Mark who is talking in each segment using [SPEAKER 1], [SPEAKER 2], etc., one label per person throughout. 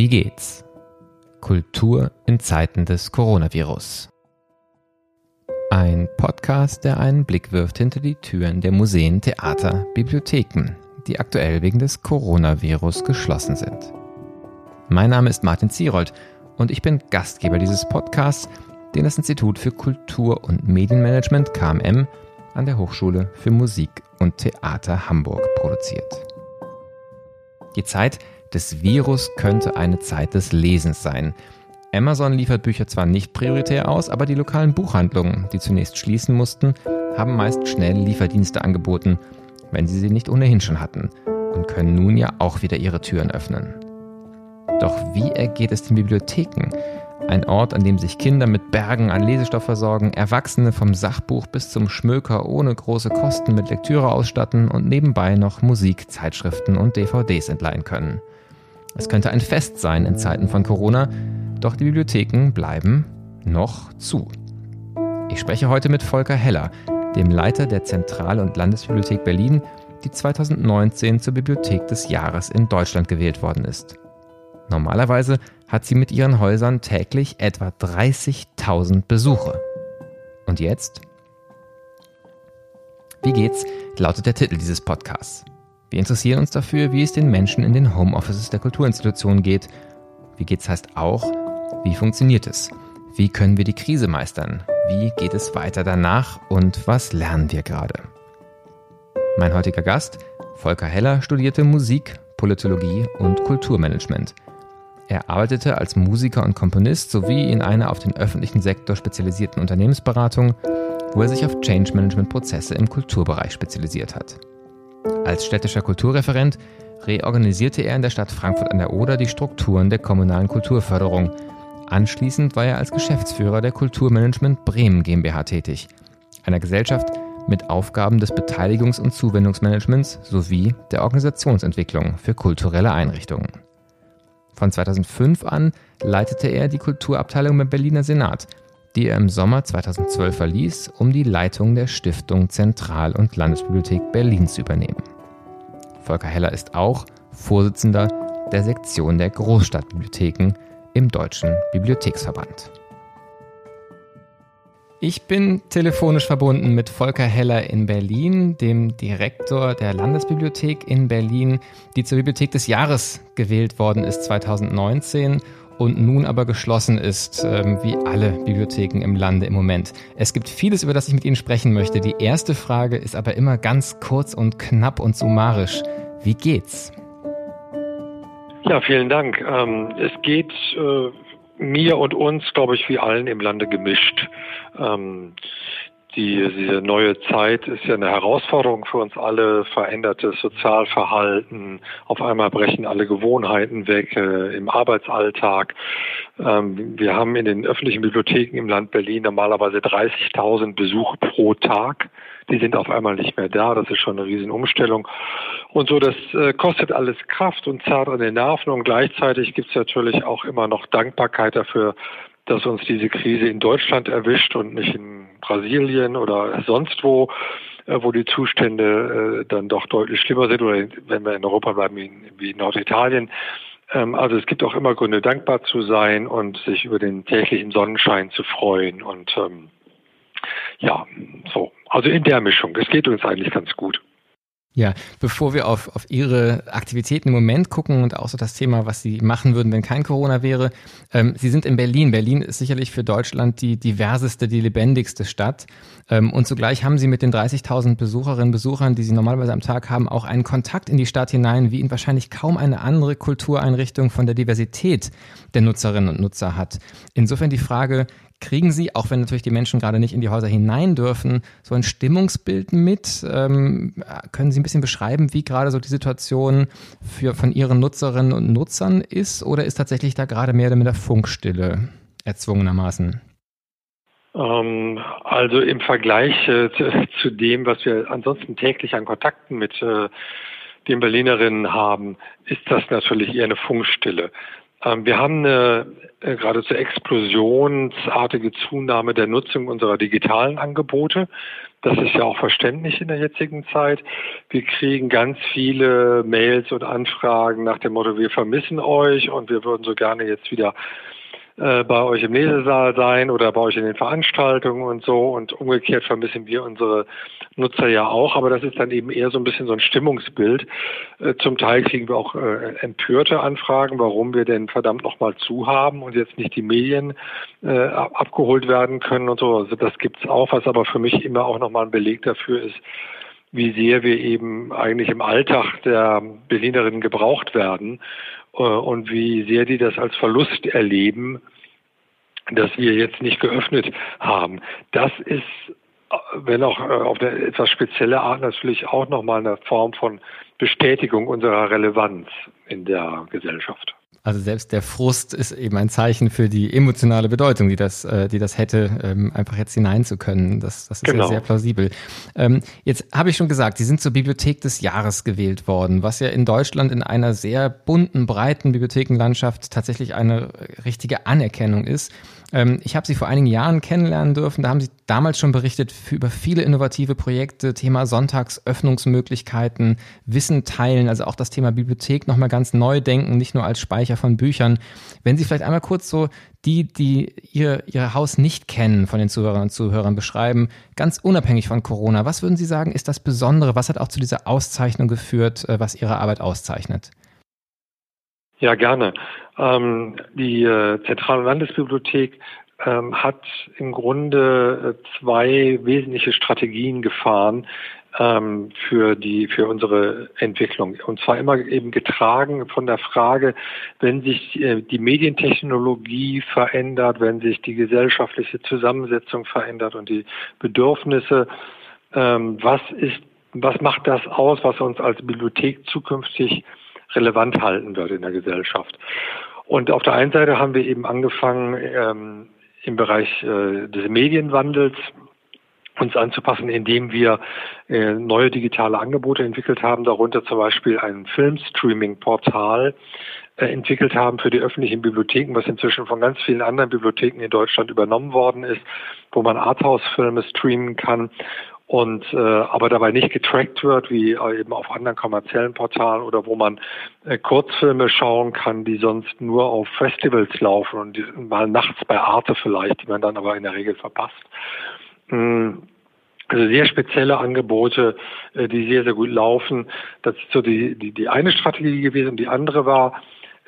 [SPEAKER 1] Wie geht's? Kultur in Zeiten des Coronavirus. Ein Podcast, der einen Blick wirft hinter die Türen der Museen, Theater, Bibliotheken, die aktuell wegen des Coronavirus geschlossen sind. Mein Name ist Martin Zierold und ich bin Gastgeber dieses Podcasts, den das Institut für Kultur- und Medienmanagement KMM an der Hochschule für Musik und Theater Hamburg produziert. Die Zeit des Virus könnte eine Zeit des Lesens sein. Amazon liefert Bücher zwar nicht prioritär aus, aber die lokalen Buchhandlungen, die zunächst schließen mussten, haben meist schnell Lieferdienste angeboten, wenn sie sie nicht ohnehin schon hatten, und können nun ja auch wieder ihre Türen öffnen. Doch wie ergeht es den Bibliotheken? Ein Ort, an dem sich Kinder mit Bergen an Lesestoff versorgen, Erwachsene vom Sachbuch bis zum Schmöker ohne große Kosten mit Lektüre ausstatten und nebenbei noch Musik, Zeitschriften und DVDs entleihen können. Es könnte ein Fest sein in Zeiten von Corona, doch die Bibliotheken bleiben noch zu. Ich spreche heute mit Volker Heller, dem Leiter der Zentral- und Landesbibliothek Berlin, die 2019 zur Bibliothek des Jahres in Deutschland gewählt worden ist. Normalerweise hat sie mit ihren Häusern täglich etwa 30.000 Besuche. Und jetzt? Wie geht's? lautet der Titel dieses Podcasts. Wir interessieren uns dafür, wie es den Menschen in den Homeoffices der Kulturinstitutionen geht. Wie geht's heißt auch, wie funktioniert es? Wie können wir die Krise meistern? Wie geht es weiter danach und was lernen wir gerade? Mein heutiger Gast, Volker Heller, studierte Musik, Politologie und Kulturmanagement. Er arbeitete als Musiker und Komponist sowie in einer auf den öffentlichen Sektor spezialisierten Unternehmensberatung, wo er sich auf Change Management Prozesse im Kulturbereich spezialisiert hat. Als städtischer Kulturreferent reorganisierte er in der Stadt Frankfurt an der Oder die Strukturen der kommunalen Kulturförderung. Anschließend war er als Geschäftsführer der Kulturmanagement Bremen GmbH tätig, einer Gesellschaft mit Aufgaben des Beteiligungs- und Zuwendungsmanagements sowie der Organisationsentwicklung für kulturelle Einrichtungen. Von 2005 an leitete er die Kulturabteilung beim Berliner Senat, die er im Sommer 2012 verließ, um die Leitung der Stiftung Zentral- und Landesbibliothek Berlin zu übernehmen. Volker Heller ist auch Vorsitzender der Sektion der Großstadtbibliotheken im Deutschen Bibliotheksverband. Ich bin telefonisch verbunden mit Volker Heller in Berlin, dem Direktor der Landesbibliothek in Berlin, die zur Bibliothek des Jahres gewählt worden ist 2019 und nun aber geschlossen ist, ähm, wie alle Bibliotheken im Lande im Moment. Es gibt vieles, über das ich mit Ihnen sprechen möchte. Die erste Frage ist aber immer ganz kurz und knapp und summarisch. Wie geht's?
[SPEAKER 2] Ja, vielen Dank. Ähm, es geht äh, mir und uns, glaube ich, wie allen im Lande gemischt. Die, diese neue Zeit ist ja eine Herausforderung für uns alle, verändertes Sozialverhalten, auf einmal brechen alle Gewohnheiten weg äh, im Arbeitsalltag. Ähm, wir haben in den öffentlichen Bibliotheken im Land Berlin normalerweise 30.000 Besuche pro Tag. Die sind auf einmal nicht mehr da. Das ist schon eine Riesenumstellung. Und so, das äh, kostet alles Kraft und zerrt an den Nerven. Und gleichzeitig gibt es natürlich auch immer noch Dankbarkeit dafür, dass uns diese Krise in Deutschland erwischt und nicht in Brasilien oder sonst wo, äh, wo die Zustände äh, dann doch deutlich schlimmer sind oder wenn wir in Europa bleiben, wie in Norditalien. Ähm, also es gibt auch immer Gründe, dankbar zu sein und sich über den täglichen Sonnenschein zu freuen und ähm, ja, so. Also in der Mischung. Es geht uns eigentlich ganz gut.
[SPEAKER 1] Ja, bevor wir auf, auf Ihre Aktivitäten im Moment gucken und auch so das Thema, was Sie machen würden, wenn kein Corona wäre. Ähm, Sie sind in Berlin. Berlin ist sicherlich für Deutschland die diverseste, die lebendigste Stadt. Ähm, und zugleich haben Sie mit den 30.000 Besucherinnen und Besuchern, die Sie normalerweise am Tag haben, auch einen Kontakt in die Stadt hinein, wie ihn wahrscheinlich kaum eine andere Kultureinrichtung von der Diversität der Nutzerinnen und Nutzer hat. Insofern die Frage, Kriegen Sie, auch wenn natürlich die Menschen gerade nicht in die Häuser hinein dürfen, so ein Stimmungsbild mit? Ähm, können Sie ein bisschen beschreiben, wie gerade so die Situation für, von Ihren Nutzerinnen und Nutzern ist? Oder ist tatsächlich da gerade mehr oder minder Funkstille erzwungenermaßen?
[SPEAKER 2] Ähm, also im Vergleich äh, zu, dem, was wir ansonsten täglich an Kontakten mit äh, den Berlinerinnen haben, ist das natürlich eher eine Funkstille. Ähm, wir haben eine äh, geradezu explosionsartige Zunahme der Nutzung unserer digitalen Angebote. Das ist ja auch verständlich in der jetzigen Zeit. Wir kriegen ganz viele Mails und Anfragen nach dem Motto, wir vermissen euch und wir würden so gerne jetzt wieder äh, bei euch im Lesesaal sein oder bei euch in den Veranstaltungen und so. Und umgekehrt vermissen wir unsere Nutzer ja auch, aber das ist dann eben eher so ein bisschen so ein Stimmungsbild. Äh, zum Teil kriegen wir auch äh, empörte Anfragen, warum wir denn verdammt nochmal zu haben und jetzt nicht die Medien äh, abgeholt werden können und so. Also das gibt's auch, was aber für mich immer auch nochmal ein Beleg dafür ist, wie sehr wir eben eigentlich im Alltag der Berlinerinnen gebraucht werden und wie sehr die das als Verlust erleben, dass wir jetzt nicht geöffnet haben. Das ist, äh, wenn auch äh, auf eine etwas spezielle Art, natürlich auch nochmal eine Form von Bestätigung unserer Relevanz in der Gesellschaft.
[SPEAKER 1] Also selbst der Frust ist eben ein Zeichen für die emotionale Bedeutung, die das, äh, die das hätte, ähm, einfach jetzt hinein zu können. Das, das ist genau. ja sehr plausibel. Ähm, jetzt habe ich schon gesagt, Sie sind zur Bibliothek des Jahres gewählt worden, was ja in Deutschland in einer sehr bunten, breiten Bibliothekenlandschaft tatsächlich eine richtige Anerkennung ist. Ähm, ich habe Sie vor einigen Jahren kennenlernen dürfen. Da haben Sie damals schon berichtet über viele innovative Projekte, Thema Sonntagsöffnungsmöglichkeiten, Wissen teilen, also auch das Thema Bibliothek nochmal ganz neu denken, nicht nur als Speicher von Büchern. Wenn Sie vielleicht einmal kurz so die, die ihr, Ihr Haus nicht kennen, von den Zuhörern und Zuhörern beschreiben, ganz unabhängig von Corona, was würden Sie sagen, ist das Besondere? Was hat auch zu dieser Auszeichnung geführt, äh, was Ihre Arbeit auszeichnet?
[SPEAKER 2] Ja, gerne. Ähm, die äh, Zentrale Landesbibliothek ähm, hat im Grunde äh, zwei wesentliche Strategien gefahren ähm, für die für unsere Entwicklung und zwar immer eben getragen von der Frage, wenn sich äh, die Medientechnologie verändert, wenn sich die gesellschaftliche Zusammensetzung verändert und die Bedürfnisse, ähm, was ist was macht das aus, was uns als Bibliothek zukünftig relevant halten wird in der Gesellschaft. Und auf der einen Seite haben wir eben angefangen, ähm, im Bereich äh, des Medienwandels uns anzupassen, indem wir äh, neue digitale Angebote entwickelt haben, darunter zum Beispiel ein Filmstreaming-Portal äh, entwickelt haben für die öffentlichen Bibliotheken, was inzwischen von ganz vielen anderen Bibliotheken in Deutschland übernommen worden ist, wo man Arthouse-Filme streamen kann und äh, aber dabei nicht getrackt wird, wie eben auf anderen kommerziellen Portalen oder wo man äh, Kurzfilme schauen kann, die sonst nur auf Festivals laufen und die, mal nachts bei Arte vielleicht, die man dann aber in der Regel verpasst. Mhm. Also sehr spezielle Angebote, äh, die sehr, sehr gut laufen. Das ist so die, die, die eine Strategie gewesen. Die andere war,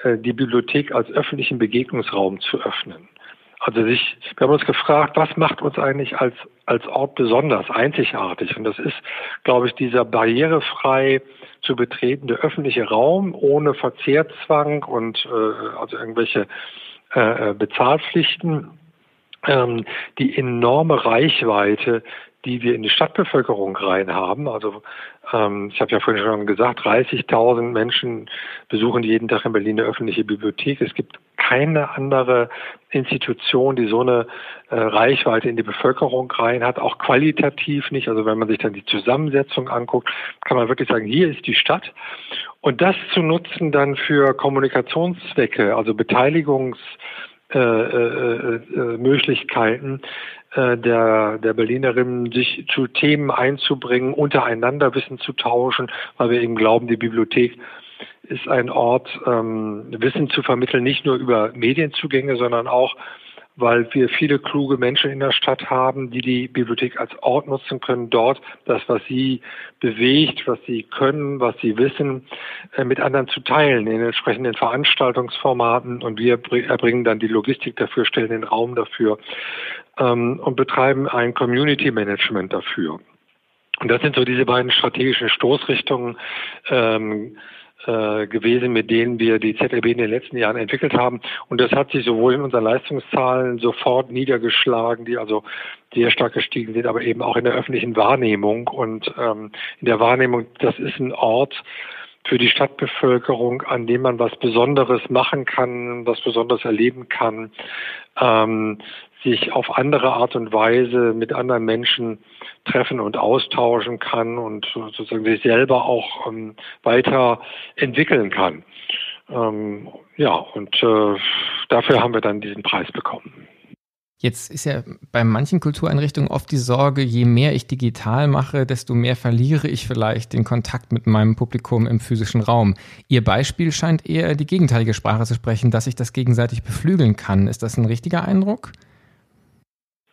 [SPEAKER 2] äh, die Bibliothek als öffentlichen Begegnungsraum zu öffnen. Also sich, wir haben uns gefragt, was macht uns eigentlich als, als Ort besonders, einzigartig? Und das ist, glaube ich, dieser barrierefrei zu betretende öffentliche Raum ohne Verzehrzwang und äh, also irgendwelche äh, äh Bezahlpflichten, ähm, die enorme Reichweite, die wir in die Stadtbevölkerung rein haben. Also ähm, ich habe ja vorhin schon gesagt, 30.000 Menschen besuchen jeden Tag in Berlin eine öffentliche Bibliothek. Es gibt keine andere Institution, die so eine äh, Reichweite in die Bevölkerung rein hat, auch qualitativ nicht. Also wenn man sich dann die Zusammensetzung anguckt, kann man wirklich sagen, hier ist die Stadt. Und das zu nutzen dann für Kommunikationszwecke, also Beteiligungs äh, äh, äh, Möglichkeiten äh, der, der Berlinerinnen, sich zu Themen einzubringen, untereinander Wissen zu tauschen, weil wir eben glauben, die Bibliothek ist ein Ort, ähm, Wissen zu vermitteln, nicht nur über Medienzugänge, sondern auch weil wir viele kluge Menschen in der Stadt haben, die die Bibliothek als Ort nutzen können, dort das, was sie bewegt, was sie können, was sie wissen, äh, mit anderen zu teilen in entsprechenden Veranstaltungsformaten. Und wir erbringen dann die Logistik dafür, stellen den Raum dafür ähm, und betreiben ein Community Management dafür. Und das sind so diese beiden strategischen Stoßrichtungen. Ähm, äh, gewesen, mit denen wir die ZRB in den letzten Jahren entwickelt haben. Und das hat sich sowohl in unseren Leistungszahlen sofort niedergeschlagen, die also sehr stark gestiegen sind, aber eben auch in der öffentlichen Wahrnehmung. Und ähm, in der Wahrnehmung, das ist ein Ort, für die Stadtbevölkerung, an dem man was Besonderes machen kann, was Besonderes erleben kann, ähm, sich auf andere Art und Weise mit anderen Menschen treffen und austauschen kann und sozusagen sich selber auch ähm, weiter entwickeln kann. Ähm, ja, und äh, dafür haben wir dann diesen Preis bekommen.
[SPEAKER 1] Jetzt ist ja bei manchen Kultureinrichtungen oft die Sorge, je mehr ich digital mache, desto mehr verliere ich vielleicht den Kontakt mit meinem Publikum im physischen Raum. Ihr Beispiel scheint eher die gegenteilige Sprache zu sprechen, dass ich das gegenseitig beflügeln kann. Ist das ein richtiger Eindruck?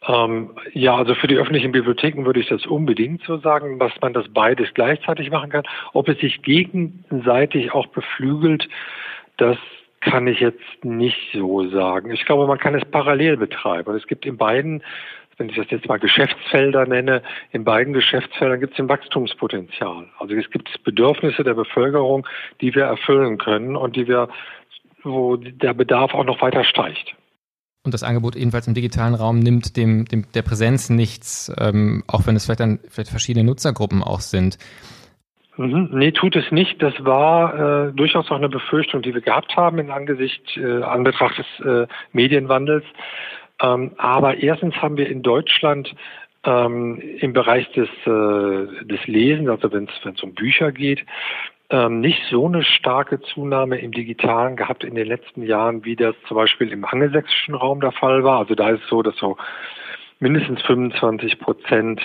[SPEAKER 2] Ähm, ja, also für die öffentlichen Bibliotheken würde ich das unbedingt so sagen, dass man das beides gleichzeitig machen kann. Ob es sich gegenseitig auch beflügelt, das kann ich jetzt nicht so sagen. Ich glaube, man kann es parallel betreiben. Es gibt in beiden, wenn ich das jetzt mal Geschäftsfelder nenne, in beiden Geschäftsfeldern gibt es ein Wachstumspotenzial. Also es gibt Bedürfnisse der Bevölkerung, die wir erfüllen können und die wir, wo der Bedarf auch noch weiter steigt.
[SPEAKER 1] Und das Angebot ebenfalls im digitalen Raum nimmt dem, dem der Präsenz nichts, ähm, auch wenn es vielleicht dann vielleicht verschiedene Nutzergruppen auch sind.
[SPEAKER 2] Mhm. Nee, tut es nicht. Das war äh, durchaus auch eine Befürchtung, die wir gehabt haben in Angesicht, äh, Anbetracht des äh, Medienwandels. Ähm, aber erstens haben wir in Deutschland ähm, im Bereich des, äh, des Lesens, also wenn es um Bücher geht, ähm, nicht so eine starke Zunahme im Digitalen gehabt in den letzten Jahren, wie das zum Beispiel im angelsächsischen Raum der Fall war. Also da ist es so, dass so mindestens 25 Prozent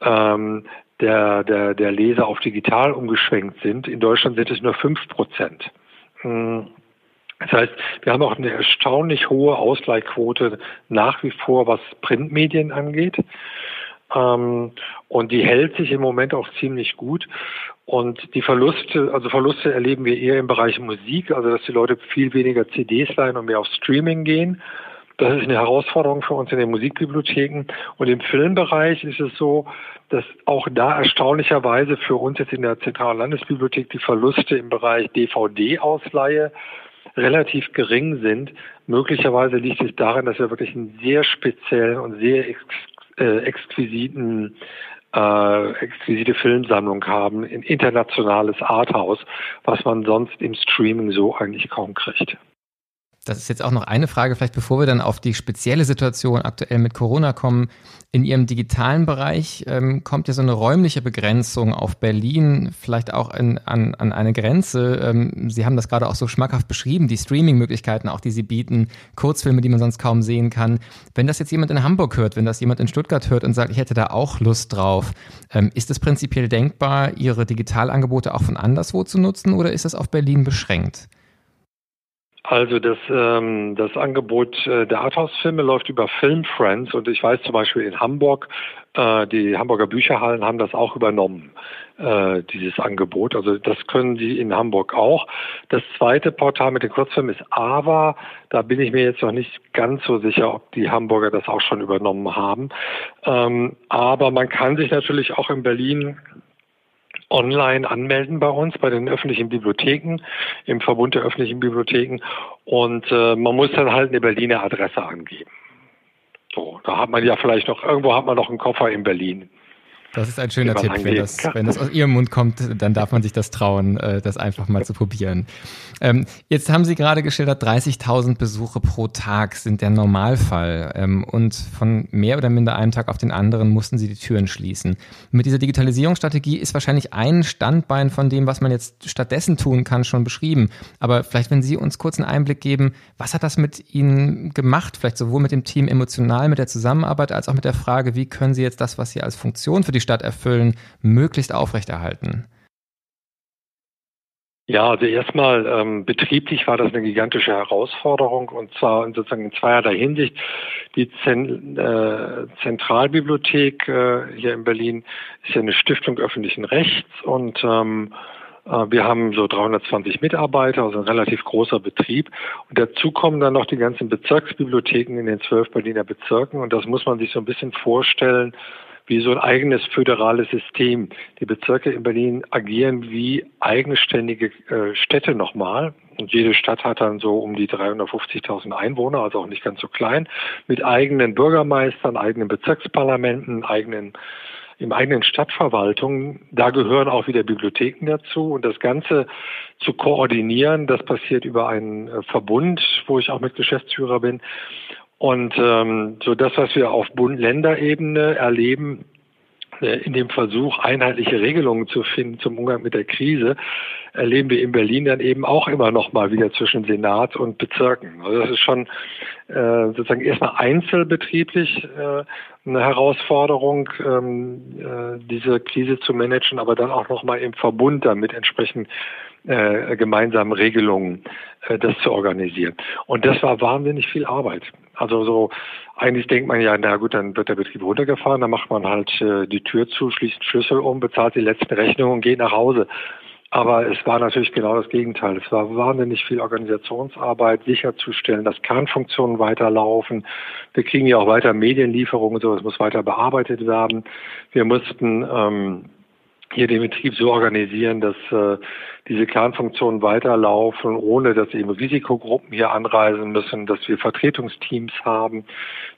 [SPEAKER 2] ähm, der, der, der Leser auf digital umgeschwenkt sind. In Deutschland sind es nur fünf Prozent. Hm. Das heißt, wir haben auch eine erstaunlich hohe Ausleihquote nach wie vor, was Printmedien angeht. Ähm, und die hält sich im Moment auch ziemlich gut. Und die Verluste, also Verluste erleben wir eher im Bereich Musik, also dass die Leute viel weniger CDs leihen und mehr auf Streaming gehen. Das ist eine Herausforderung für uns in den Musikbibliotheken. Und im Filmbereich ist es so, dass auch da erstaunlicherweise für uns jetzt in der Zentralen Landesbibliothek die Verluste im Bereich DVD-Ausleihe relativ gering sind. Möglicherweise liegt es daran, dass wir wirklich einen sehr speziellen und sehr ex äh, exquisiten äh, exquisite Filmsammlung haben, ein internationales Arthouse, was man sonst im Streaming so eigentlich kaum kriegt.
[SPEAKER 1] Das ist jetzt auch noch eine Frage, vielleicht bevor wir dann auf die spezielle Situation aktuell mit Corona kommen. In Ihrem digitalen Bereich ähm, kommt ja so eine räumliche Begrenzung auf Berlin, vielleicht auch in, an, an eine Grenze. Ähm, Sie haben das gerade auch so schmackhaft beschrieben, die Streaming-Möglichkeiten auch, die Sie bieten, Kurzfilme, die man sonst kaum sehen kann. Wenn das jetzt jemand in Hamburg hört, wenn das jemand in Stuttgart hört und sagt, ich hätte da auch Lust drauf, ähm, ist es prinzipiell denkbar, Ihre Digitalangebote auch von anderswo zu nutzen oder ist das auf Berlin beschränkt?
[SPEAKER 2] Also das, ähm, das Angebot äh, der Arthouse-Filme läuft über Film Friends und ich weiß zum Beispiel in Hamburg, äh, die Hamburger Bücherhallen haben das auch übernommen, äh, dieses Angebot. Also das können die in Hamburg auch. Das zweite Portal mit den Kurzfilmen ist AVA. Da bin ich mir jetzt noch nicht ganz so sicher, ob die Hamburger das auch schon übernommen haben. Ähm, aber man kann sich natürlich auch in Berlin online anmelden bei uns, bei den öffentlichen Bibliotheken, im Verbund der öffentlichen Bibliotheken. Und äh, man muss dann halt eine Berliner Adresse angeben. So, da hat man ja vielleicht noch, irgendwo hat man noch einen Koffer in Berlin.
[SPEAKER 1] Das ist ein schöner Tipp. Wenn das, wenn das aus Ihrem Mund kommt, dann darf man sich das trauen, äh, das einfach mal zu probieren. Ähm, jetzt haben Sie gerade geschildert, 30.000 Besuche pro Tag sind der Normalfall. Ähm, und von mehr oder minder einem Tag auf den anderen mussten Sie die Türen schließen. Mit dieser Digitalisierungsstrategie ist wahrscheinlich ein Standbein von dem, was man jetzt stattdessen tun kann, schon beschrieben. Aber vielleicht, wenn Sie uns kurz einen Einblick geben, was hat das mit Ihnen gemacht? Vielleicht sowohl mit dem Team emotional, mit der Zusammenarbeit, als auch mit der Frage, wie können Sie jetzt das, was Sie als Funktion für die Stadt erfüllen, möglichst aufrechterhalten?
[SPEAKER 2] Ja, also erstmal ähm, betrieblich war das eine gigantische Herausforderung und zwar sozusagen in zweierlei Hinsicht. Die Zen äh, Zentralbibliothek äh, hier in Berlin ist ja eine Stiftung öffentlichen Rechts und ähm, äh, wir haben so 320 Mitarbeiter, also ein relativ großer Betrieb. Und dazu kommen dann noch die ganzen Bezirksbibliotheken in den zwölf Berliner Bezirken. Und das muss man sich so ein bisschen vorstellen wie so ein eigenes föderales System. Die Bezirke in Berlin agieren wie eigenständige äh, Städte nochmal. Und jede Stadt hat dann so um die 350.000 Einwohner, also auch nicht ganz so klein, mit eigenen Bürgermeistern, eigenen Bezirksparlamenten, eigenen im eigenen Stadtverwaltung. Da gehören auch wieder Bibliotheken dazu. Und das Ganze zu koordinieren, das passiert über einen äh, Verbund, wo ich auch mit Geschäftsführer bin. Und ähm, so das, was wir auf Bund-Länder-Ebene erleben, äh, in dem Versuch, einheitliche Regelungen zu finden zum Umgang mit der Krise, erleben wir in Berlin dann eben auch immer noch mal wieder zwischen Senat und Bezirken. Also das ist schon äh, sozusagen erstmal einzelbetrieblich äh, eine Herausforderung, ähm, äh, diese Krise zu managen, aber dann auch noch mal im Verbund damit entsprechend äh, gemeinsamen Regelungen äh, das zu organisieren. Und das war wahnsinnig viel Arbeit. Also so eigentlich denkt man ja, na gut, dann wird der Betrieb runtergefahren, dann macht man halt äh, die Tür zu, schließt Schlüssel um, bezahlt die letzten Rechnungen und geht nach Hause. Aber es war natürlich genau das Gegenteil. Es war wahnsinnig viel Organisationsarbeit, sicherzustellen, dass Kernfunktionen weiterlaufen. Wir kriegen ja auch weiter Medienlieferungen, so, es muss weiter bearbeitet werden. Wir mussten ähm, hier den Betrieb so organisieren, dass äh, diese Kernfunktionen weiterlaufen, ohne dass eben Risikogruppen hier anreisen müssen, dass wir Vertretungsteams haben,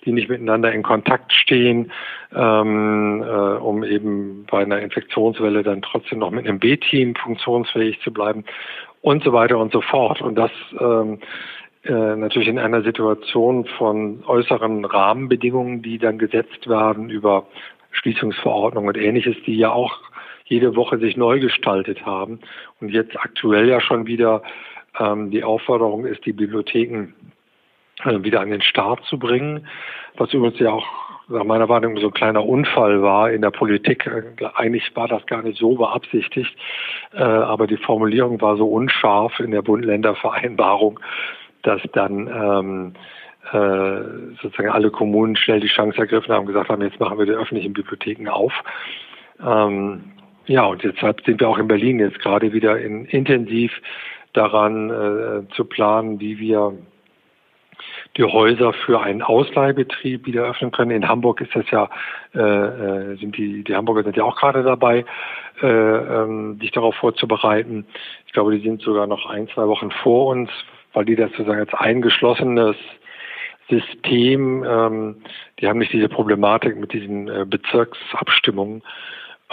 [SPEAKER 2] die nicht miteinander in Kontakt stehen, ähm, äh, um eben bei einer Infektionswelle dann trotzdem noch mit einem B-Team funktionsfähig zu bleiben und so weiter und so fort. Und das ähm, äh, natürlich in einer Situation von äußeren Rahmenbedingungen, die dann gesetzt werden über Schließungsverordnungen und ähnliches, die ja auch jede Woche sich neu gestaltet haben. Und jetzt aktuell ja schon wieder ähm, die Aufforderung ist, die Bibliotheken äh, wieder an den Start zu bringen, was übrigens ja auch nach meiner Wahrnehmung so ein kleiner Unfall war in der Politik. Äh, eigentlich war das gar nicht so beabsichtigt, äh, aber die Formulierung war so unscharf in der Bund-Länder-Vereinbarung, dass dann ähm, äh, sozusagen alle Kommunen schnell die Chance ergriffen haben, gesagt haben, jetzt machen wir die öffentlichen Bibliotheken auf. Ähm, ja, und deshalb sind wir auch in Berlin jetzt gerade wieder in, intensiv daran äh, zu planen, wie wir die Häuser für einen Ausleihbetrieb wieder öffnen können. In Hamburg ist das ja, äh, äh sind die, die Hamburger sind ja auch gerade dabei, äh, ähm, sich darauf vorzubereiten. Ich glaube, die sind sogar noch ein, zwei Wochen vor uns, weil die das sozusagen als eingeschlossenes System, ähm, die haben nicht diese Problematik mit diesen äh, Bezirksabstimmungen,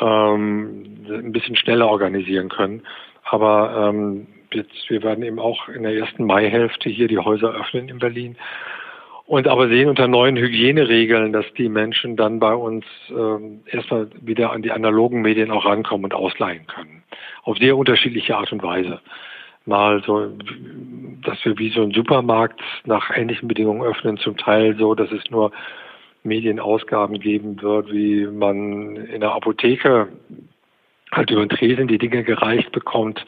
[SPEAKER 2] ähm, ein bisschen schneller organisieren können. Aber ähm, jetzt, wir werden eben auch in der ersten Maihälfte hier die Häuser öffnen in Berlin. Und aber sehen unter neuen Hygieneregeln, dass die Menschen dann bei uns ähm, erstmal wieder an die analogen Medien auch rankommen und ausleihen können. Auf sehr unterschiedliche Art und Weise. Mal so, dass wir wie so ein Supermarkt nach ähnlichen Bedingungen öffnen, zum Teil so, dass es nur Medienausgaben geben wird, wie man in der Apotheke halt über den Tresen die Dinge gereicht bekommt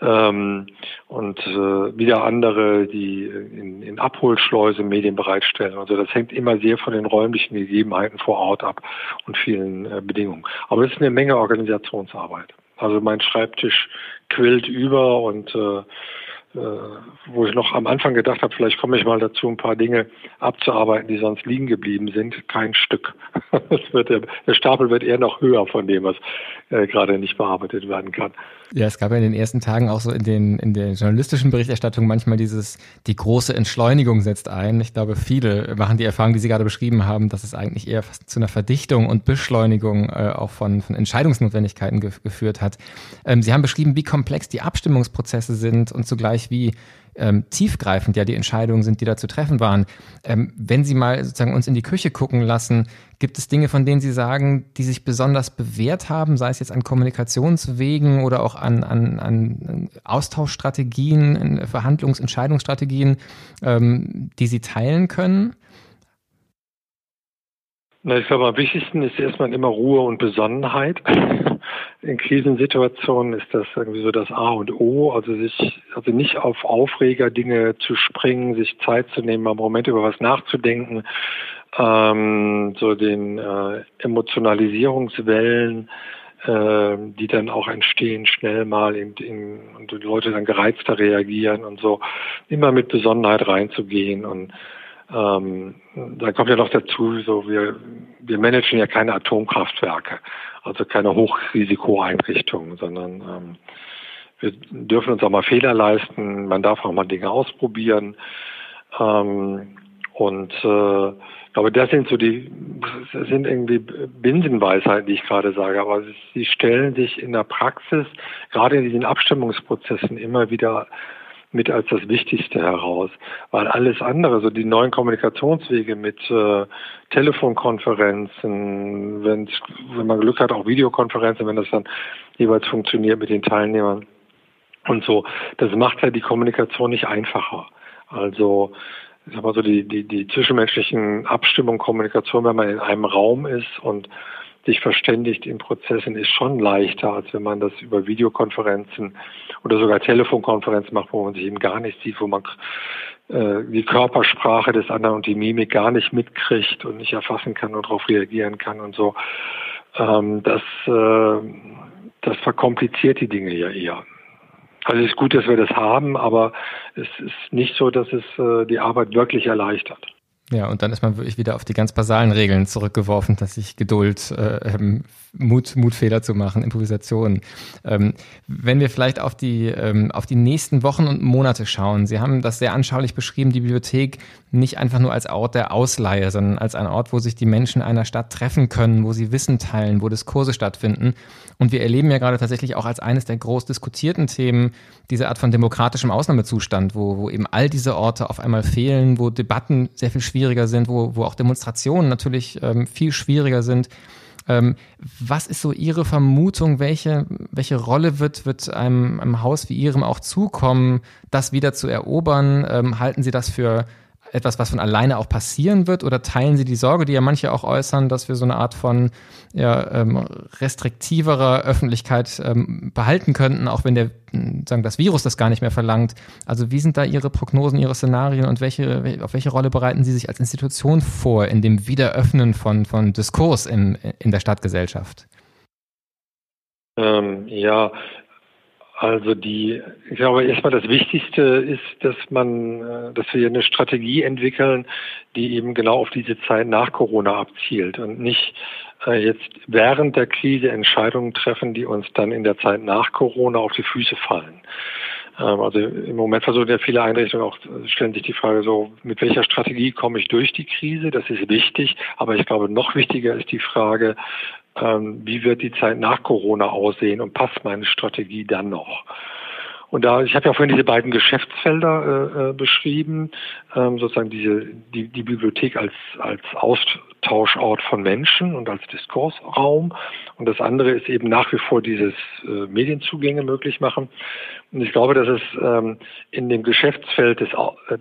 [SPEAKER 2] ähm, und äh, wieder andere, die in, in Abholschleuse Medien bereitstellen. Also das hängt immer sehr von den räumlichen Gegebenheiten vor Ort ab und vielen äh, Bedingungen. Aber es ist eine Menge Organisationsarbeit. Also mein Schreibtisch quillt über und äh, wo ich noch am Anfang gedacht habe, vielleicht komme ich mal dazu, ein paar Dinge abzuarbeiten, die sonst liegen geblieben sind. Kein Stück. der, Stapel wird eher noch höher von dem, was äh, gerade nicht bearbeitet werden kann.
[SPEAKER 1] Ja, es gab ja in den ersten Tagen auch so in den in der journalistischen Berichterstattung manchmal dieses die große Entschleunigung setzt ein. Ich glaube, viele machen die Erfahrung, die Sie gerade beschrieben haben, dass es eigentlich eher fast zu einer Verdichtung und Beschleunigung äh, auch von, von Entscheidungsnotwendigkeiten ge geführt hat. Ähm, Sie haben beschrieben, wie komplex die Abstimmungsprozesse sind und zugleich wie ähm, tiefgreifend ja die Entscheidungen sind, die da zu treffen waren. Ähm, wenn Sie mal sozusagen uns in die Küche gucken lassen, gibt es Dinge, von denen Sie sagen, die sich besonders bewährt haben, sei es jetzt an Kommunikationswegen oder auch an, an, an Austauschstrategien, Verhandlungs-, Entscheidungsstrategien, ähm, die Sie teilen können?
[SPEAKER 2] Na, ich glaube, am wichtigsten ist erstmal immer Ruhe und Besonnenheit. In Krisensituationen ist das irgendwie so das A und O, also sich, also nicht auf Aufreger Dinge zu springen, sich Zeit zu nehmen, im Moment über was nachzudenken, ähm, so den äh, Emotionalisierungswellen, äh, die dann auch entstehen, schnell mal in, in, und die Leute dann gereizter reagieren und so, immer mit Besonnenheit reinzugehen und ähm, da kommt ja noch dazu, so wir, wir managen ja keine Atomkraftwerke, also keine Hochrisikoeinrichtungen, sondern ähm, wir dürfen uns auch mal Fehler leisten, man darf auch mal Dinge ausprobieren. Ähm, und äh, ich glaube, das sind so die, das sind irgendwie Binsenweisheiten, die ich gerade sage, aber sie stellen sich in der Praxis, gerade in diesen Abstimmungsprozessen, immer wieder mit als das Wichtigste heraus, weil alles andere, so die neuen Kommunikationswege mit äh, Telefonkonferenzen, wenn wenn man Glück hat, auch Videokonferenzen, wenn das dann jeweils funktioniert mit den Teilnehmern und so, das macht ja die Kommunikation nicht einfacher. Also ich sag mal so die, die, die zwischenmenschlichen Abstimmung, Kommunikation, wenn man in einem Raum ist und sich verständigt in Prozessen, ist schon leichter, als wenn man das über Videokonferenzen oder sogar Telefonkonferenzen macht, wo man sich eben gar nicht sieht, wo man äh, die Körpersprache des anderen und die Mimik gar nicht mitkriegt und nicht erfassen kann und darauf reagieren kann und so. Ähm, das, äh, das verkompliziert die Dinge ja eher. Also es ist gut, dass wir das haben, aber es ist nicht so, dass es äh, die Arbeit wirklich erleichtert.
[SPEAKER 1] Ja, und dann ist man wirklich wieder auf die ganz basalen Regeln zurückgeworfen, dass sich Geduld, äh, ähm, Mut, Mutfehler zu machen, Improvisation. Ähm, wenn wir vielleicht auf die, ähm, auf die nächsten Wochen und Monate schauen, Sie haben das sehr anschaulich beschrieben, die Bibliothek nicht einfach nur als Ort der Ausleihe, sondern als ein Ort, wo sich die Menschen einer Stadt treffen können, wo sie Wissen teilen, wo Diskurse stattfinden. Und wir erleben ja gerade tatsächlich auch als eines der groß diskutierten Themen diese Art von demokratischem Ausnahmezustand, wo, wo eben all diese Orte auf einmal fehlen, wo Debatten sehr viel schwieriger sind, wo, wo auch Demonstrationen natürlich ähm, viel schwieriger sind. Ähm, was ist so Ihre Vermutung? Welche, welche Rolle wird, wird einem, einem Haus wie Ihrem auch zukommen, das wieder zu erobern? Ähm, halten Sie das für etwas, was von alleine auch passieren wird? Oder teilen Sie die Sorge, die ja manche auch äußern, dass wir so eine Art von ja, ähm, restriktiverer Öffentlichkeit ähm, behalten könnten, auch wenn der, sagen, das Virus das gar nicht mehr verlangt? Also wie sind da Ihre Prognosen, Ihre Szenarien und welche, auf welche Rolle bereiten Sie sich als Institution vor in dem Wiederöffnen von, von Diskurs in, in der Stadtgesellschaft?
[SPEAKER 2] Ähm, ja, also die, ich glaube erstmal das Wichtigste ist, dass man, äh, dass wir eine Strategie entwickeln, die eben genau auf diese Zeit nach Corona abzielt und nicht äh, jetzt während der Krise Entscheidungen treffen, die uns dann in der Zeit nach Corona auf die Füße fallen. Ähm, also im Moment versuchen ja viele Einrichtungen auch, stellen sich die Frage so, mit welcher Strategie komme ich durch die Krise? Das ist wichtig. Aber ich glaube, noch wichtiger ist die Frage, ähm, wie wird die Zeit nach Corona aussehen und passt meine Strategie dann noch? Und da, ich habe ja vorhin diese beiden Geschäftsfelder äh, äh, beschrieben, ähm, sozusagen diese die, die Bibliothek als als Austauschort von Menschen und als Diskursraum. Und das andere ist eben nach wie vor dieses äh, Medienzugänge möglich machen. Und ich glaube, dass es ähm, in dem Geschäftsfeld des,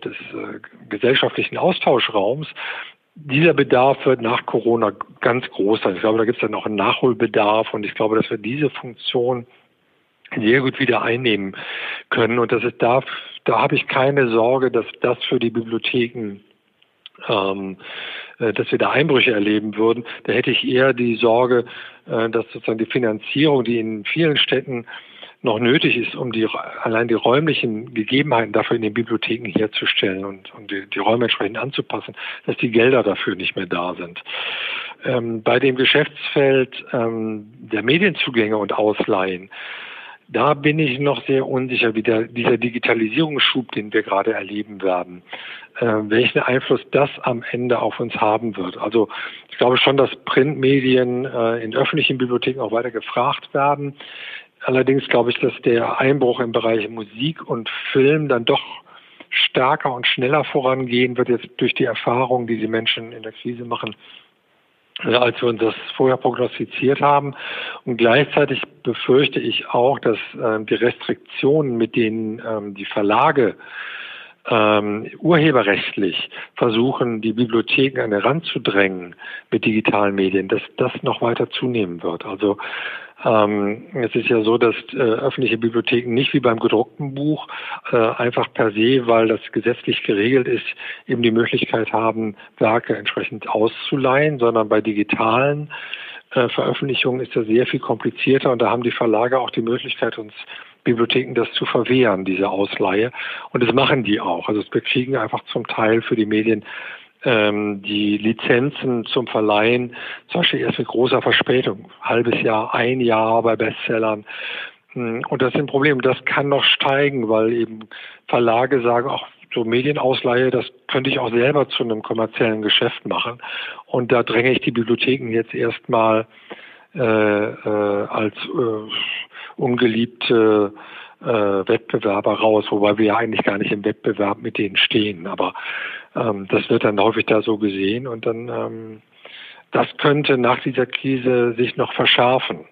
[SPEAKER 2] des äh, gesellschaftlichen Austauschraums dieser Bedarf wird nach Corona ganz groß sein. Ich glaube, da gibt es dann auch einen Nachholbedarf und ich glaube, dass wir diese Funktion sehr gut wieder einnehmen können. Und das ist da, da habe ich keine Sorge, dass das für die Bibliotheken ähm, äh, dass wir da Einbrüche erleben würden. Da hätte ich eher die Sorge, äh, dass sozusagen die Finanzierung, die in vielen Städten noch nötig ist, um die allein die räumlichen Gegebenheiten dafür in den Bibliotheken herzustellen und, und die, die Räume entsprechend anzupassen, dass die Gelder dafür nicht mehr da sind. Ähm, bei dem Geschäftsfeld ähm, der Medienzugänge und Ausleihen, da bin ich noch sehr unsicher, wie der, dieser Digitalisierungsschub, den wir gerade erleben werden, äh, welchen Einfluss das am Ende auf uns haben wird. Also ich glaube schon, dass Printmedien äh, in öffentlichen Bibliotheken auch weiter gefragt werden. Allerdings glaube ich, dass der Einbruch im Bereich Musik und Film dann doch stärker und schneller vorangehen wird jetzt durch die Erfahrungen, die die Menschen in der Krise machen, äh, als wir uns das vorher prognostiziert haben. Und gleichzeitig befürchte ich auch, dass äh, die Restriktionen, mit denen ähm, die Verlage ähm, urheberrechtlich versuchen, die Bibliotheken an den Rand zu drängen mit digitalen Medien, dass das noch weiter zunehmen wird. Also ähm, es ist ja so, dass äh, öffentliche Bibliotheken nicht wie beim gedruckten Buch äh, einfach per se, weil das gesetzlich geregelt ist, eben die Möglichkeit haben, Werke entsprechend auszuleihen, sondern bei digitalen äh, Veröffentlichungen ist das sehr viel komplizierter und da haben die Verlage auch die Möglichkeit, uns Bibliotheken das zu verwehren, diese Ausleihe. Und das machen die auch. Also wir kriegen einfach zum Teil für die Medien ähm, die Lizenzen zum Verleihen, zum Beispiel erst mit großer Verspätung, halbes Jahr, ein Jahr bei Bestsellern. Hm, und das ist ein Problem. Das kann noch steigen, weil eben Verlage sagen, auch so Medienausleihe, das könnte ich auch selber zu einem kommerziellen Geschäft machen. Und da dränge ich die Bibliotheken jetzt erstmal äh, äh, als äh, ungeliebte äh, Wettbewerber raus, wobei wir ja eigentlich gar nicht im Wettbewerb mit denen stehen. Aber ähm, das wird dann häufig da so gesehen und dann ähm, das könnte nach dieser Krise sich noch verschärfen,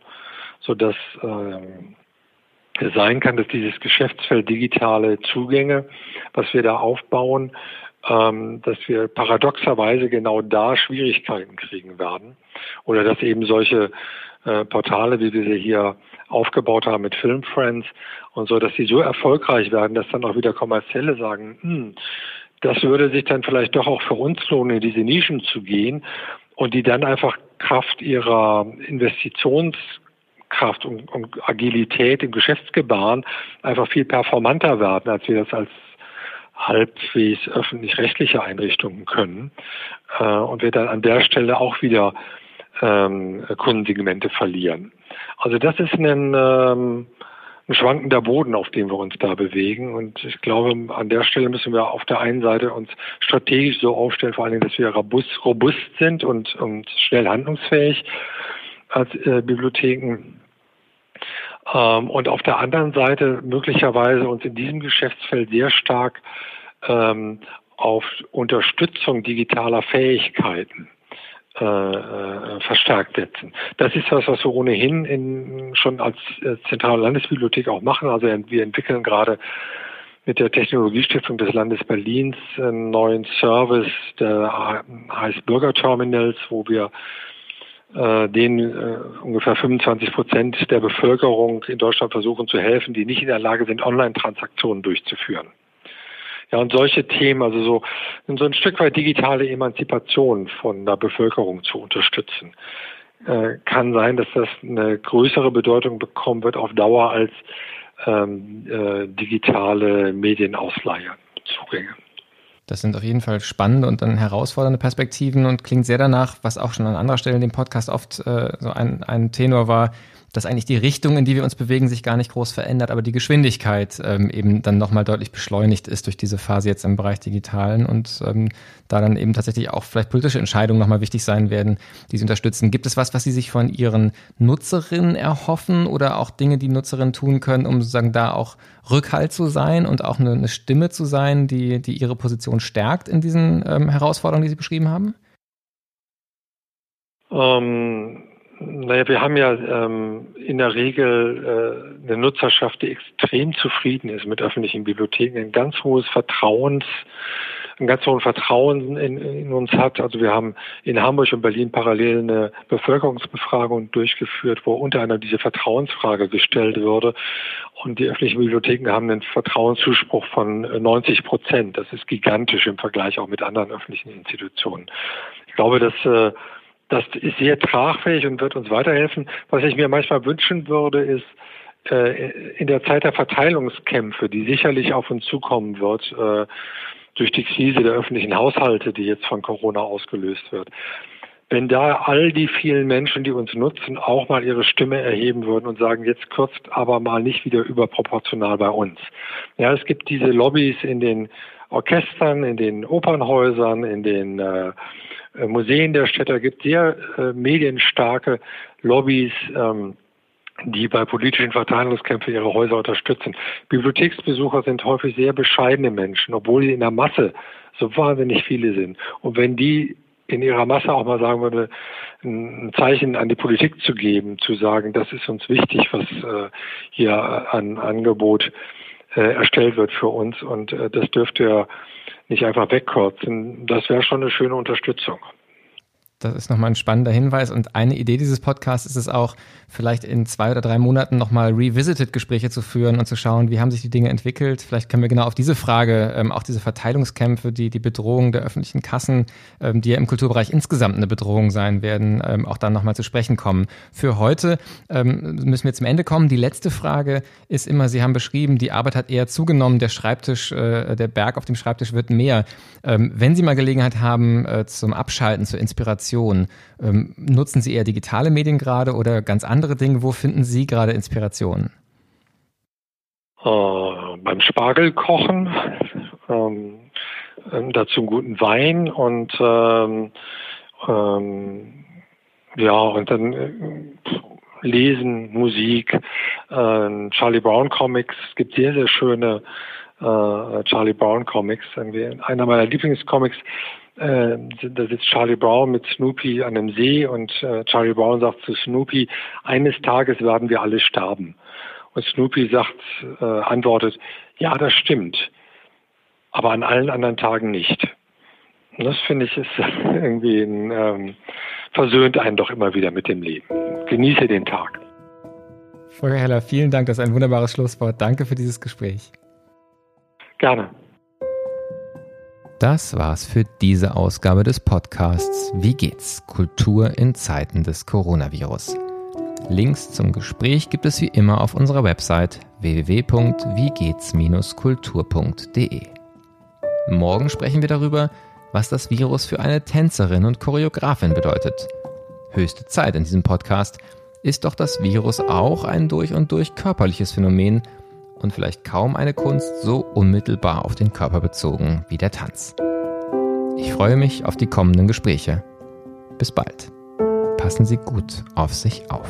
[SPEAKER 2] sodass ähm, es sein kann, dass dieses Geschäftsfeld digitale Zugänge, was wir da aufbauen, ähm, dass wir paradoxerweise genau da Schwierigkeiten kriegen werden. Oder dass eben solche äh, Portale, wie wir sie hier aufgebaut haben mit Film Friends und so, dass sie so erfolgreich werden, dass dann auch wieder Kommerzielle sagen, hm, das würde sich dann vielleicht doch auch für uns lohnen, in diese Nischen zu gehen und die dann einfach Kraft ihrer Investitionskraft und, und Agilität im Geschäftsgebaren einfach viel performanter werden, als wir das als halbwegs öffentlich-rechtliche Einrichtungen können. Äh, und wir dann an der Stelle auch wieder ähm, Kundensegmente verlieren. Also das ist ein, ähm, ein schwankender Boden, auf dem wir uns da bewegen. Und ich glaube, an der Stelle müssen wir auf der einen Seite uns strategisch so aufstellen, vor allen Dingen, dass wir robust, robust sind und, und schnell handlungsfähig als äh, Bibliotheken. Ähm, und auf der anderen Seite möglicherweise uns in diesem Geschäftsfeld sehr stark ähm, auf Unterstützung digitaler Fähigkeiten äh, äh, verstärkt setzen. Das ist was, was wir ohnehin in, schon als äh, zentrale Landesbibliothek auch machen. Also wir entwickeln gerade mit der Technologiestiftung des Landes Berlins einen neuen Service, der heißt Bürgerterminals, wo wir äh, denen äh, ungefähr 25 Prozent der Bevölkerung in Deutschland versuchen zu helfen, die nicht in der Lage sind, Online-Transaktionen durchzuführen. Ja, und solche Themen, also so, so ein Stück weit digitale Emanzipation von der Bevölkerung zu unterstützen, äh, kann sein, dass das eine größere Bedeutung bekommen wird auf Dauer als ähm, äh, digitale Medienausleihe, Zugänge.
[SPEAKER 1] Das sind auf jeden Fall spannende und dann herausfordernde Perspektiven und klingt sehr danach, was auch schon an anderer Stelle in dem Podcast oft äh, so ein, ein Tenor war, dass eigentlich die Richtung, in die wir uns bewegen, sich gar nicht groß verändert, aber die Geschwindigkeit ähm, eben dann nochmal deutlich beschleunigt ist durch diese Phase jetzt im Bereich Digitalen und ähm, da dann eben tatsächlich auch vielleicht politische Entscheidungen nochmal wichtig sein werden, die Sie unterstützen. Gibt es was, was Sie sich von Ihren Nutzerinnen erhoffen oder auch Dinge, die Nutzerinnen tun können, um sozusagen da auch Rückhalt zu sein und auch eine, eine Stimme zu sein, die, die Ihre Position stärkt in diesen ähm, Herausforderungen, die Sie beschrieben haben?
[SPEAKER 2] Ähm, naja, wir haben ja ähm, in der Regel äh, eine Nutzerschaft, die extrem zufrieden ist mit öffentlichen Bibliotheken, ein ganz hohes Vertrauens, ein ganz hohen Vertrauen in, in uns hat. Also wir haben in Hamburg und Berlin parallel eine Bevölkerungsbefragung durchgeführt, wo unter anderem diese Vertrauensfrage gestellt würde. Und die öffentlichen Bibliotheken haben einen Vertrauenszuspruch von 90 Prozent. Das ist gigantisch im Vergleich auch mit anderen öffentlichen Institutionen. Ich glaube, dass äh, das ist sehr tragfähig und wird uns weiterhelfen. Was ich mir manchmal wünschen würde, ist, äh, in der Zeit der Verteilungskämpfe, die sicherlich auf uns zukommen wird, äh, durch die Krise der öffentlichen Haushalte, die jetzt von Corona ausgelöst wird, wenn da all die vielen Menschen, die uns nutzen, auch mal ihre Stimme erheben würden und sagen, jetzt kürzt aber mal nicht wieder überproportional bei uns. Ja, es gibt diese Lobbys in den Orchestern, in den Opernhäusern, in den äh, Museen der Städte gibt sehr äh, medienstarke Lobbys, ähm, die bei politischen Verteilungskämpfen ihre Häuser unterstützen. Bibliotheksbesucher sind häufig sehr bescheidene Menschen, obwohl sie in der Masse so wahnsinnig viele sind. Und wenn die in ihrer Masse auch mal sagen würde, ein Zeichen an die Politik zu geben, zu sagen, das ist uns wichtig, was äh, hier an Angebot äh, erstellt wird für uns und äh, das dürfte ja nicht einfach wegkürzen. Das wäre schon eine schöne Unterstützung.
[SPEAKER 1] Das ist nochmal ein spannender Hinweis. Und eine Idee dieses Podcasts ist es auch, vielleicht in zwei oder drei Monaten nochmal Revisited-Gespräche zu führen und zu schauen, wie haben sich die Dinge entwickelt. Vielleicht können wir genau auf diese Frage, ähm, auch diese Verteilungskämpfe, die, die Bedrohung der öffentlichen Kassen, ähm, die ja im Kulturbereich insgesamt eine Bedrohung sein werden, ähm, auch dann nochmal zu sprechen kommen. Für heute ähm, müssen wir zum Ende kommen. Die letzte Frage ist immer, Sie haben beschrieben, die Arbeit hat eher zugenommen, der Schreibtisch, äh, der Berg auf dem Schreibtisch wird mehr. Ähm, wenn Sie mal Gelegenheit haben äh, zum Abschalten, zur Inspiration, ähm, nutzen Sie eher digitale Medien gerade oder ganz andere Dinge? Wo finden Sie gerade Inspiration?
[SPEAKER 2] Äh, beim Spargelkochen, ähm, ähm, dazu guten Wein und ähm, ähm, ja, und dann äh, Lesen, Musik, äh, Charlie Brown Comics. Es gibt sehr, sehr schöne äh, Charlie Brown Comics. Einer meiner Lieblingscomics, äh, da sitzt Charlie Brown mit Snoopy an einem See und äh, Charlie Brown sagt zu Snoopy, eines Tages werden wir alle sterben. Und Snoopy sagt, äh, antwortet, ja, das stimmt, aber an allen anderen Tagen nicht. Und das finde ich ist irgendwie ein, ähm, versöhnt einen doch immer wieder mit dem Leben. Genieße den Tag.
[SPEAKER 1] Volker Heller, vielen Dank. Das ist ein wunderbares Schlusswort. Danke für dieses Gespräch.
[SPEAKER 2] Gerne.
[SPEAKER 1] Das war's für diese Ausgabe des Podcasts Wie geht's? Kultur in Zeiten des Coronavirus. Links zum Gespräch gibt es wie immer auf unserer Website www.wiegehts-kultur.de. Morgen sprechen wir darüber, was das Virus für eine Tänzerin und Choreografin bedeutet. Höchste Zeit in diesem Podcast ist doch das Virus auch ein durch und durch körperliches Phänomen und vielleicht kaum eine Kunst so unmittelbar auf den Körper bezogen wie der Tanz. Ich freue mich auf die kommenden Gespräche. Bis bald. Passen Sie gut auf sich auf.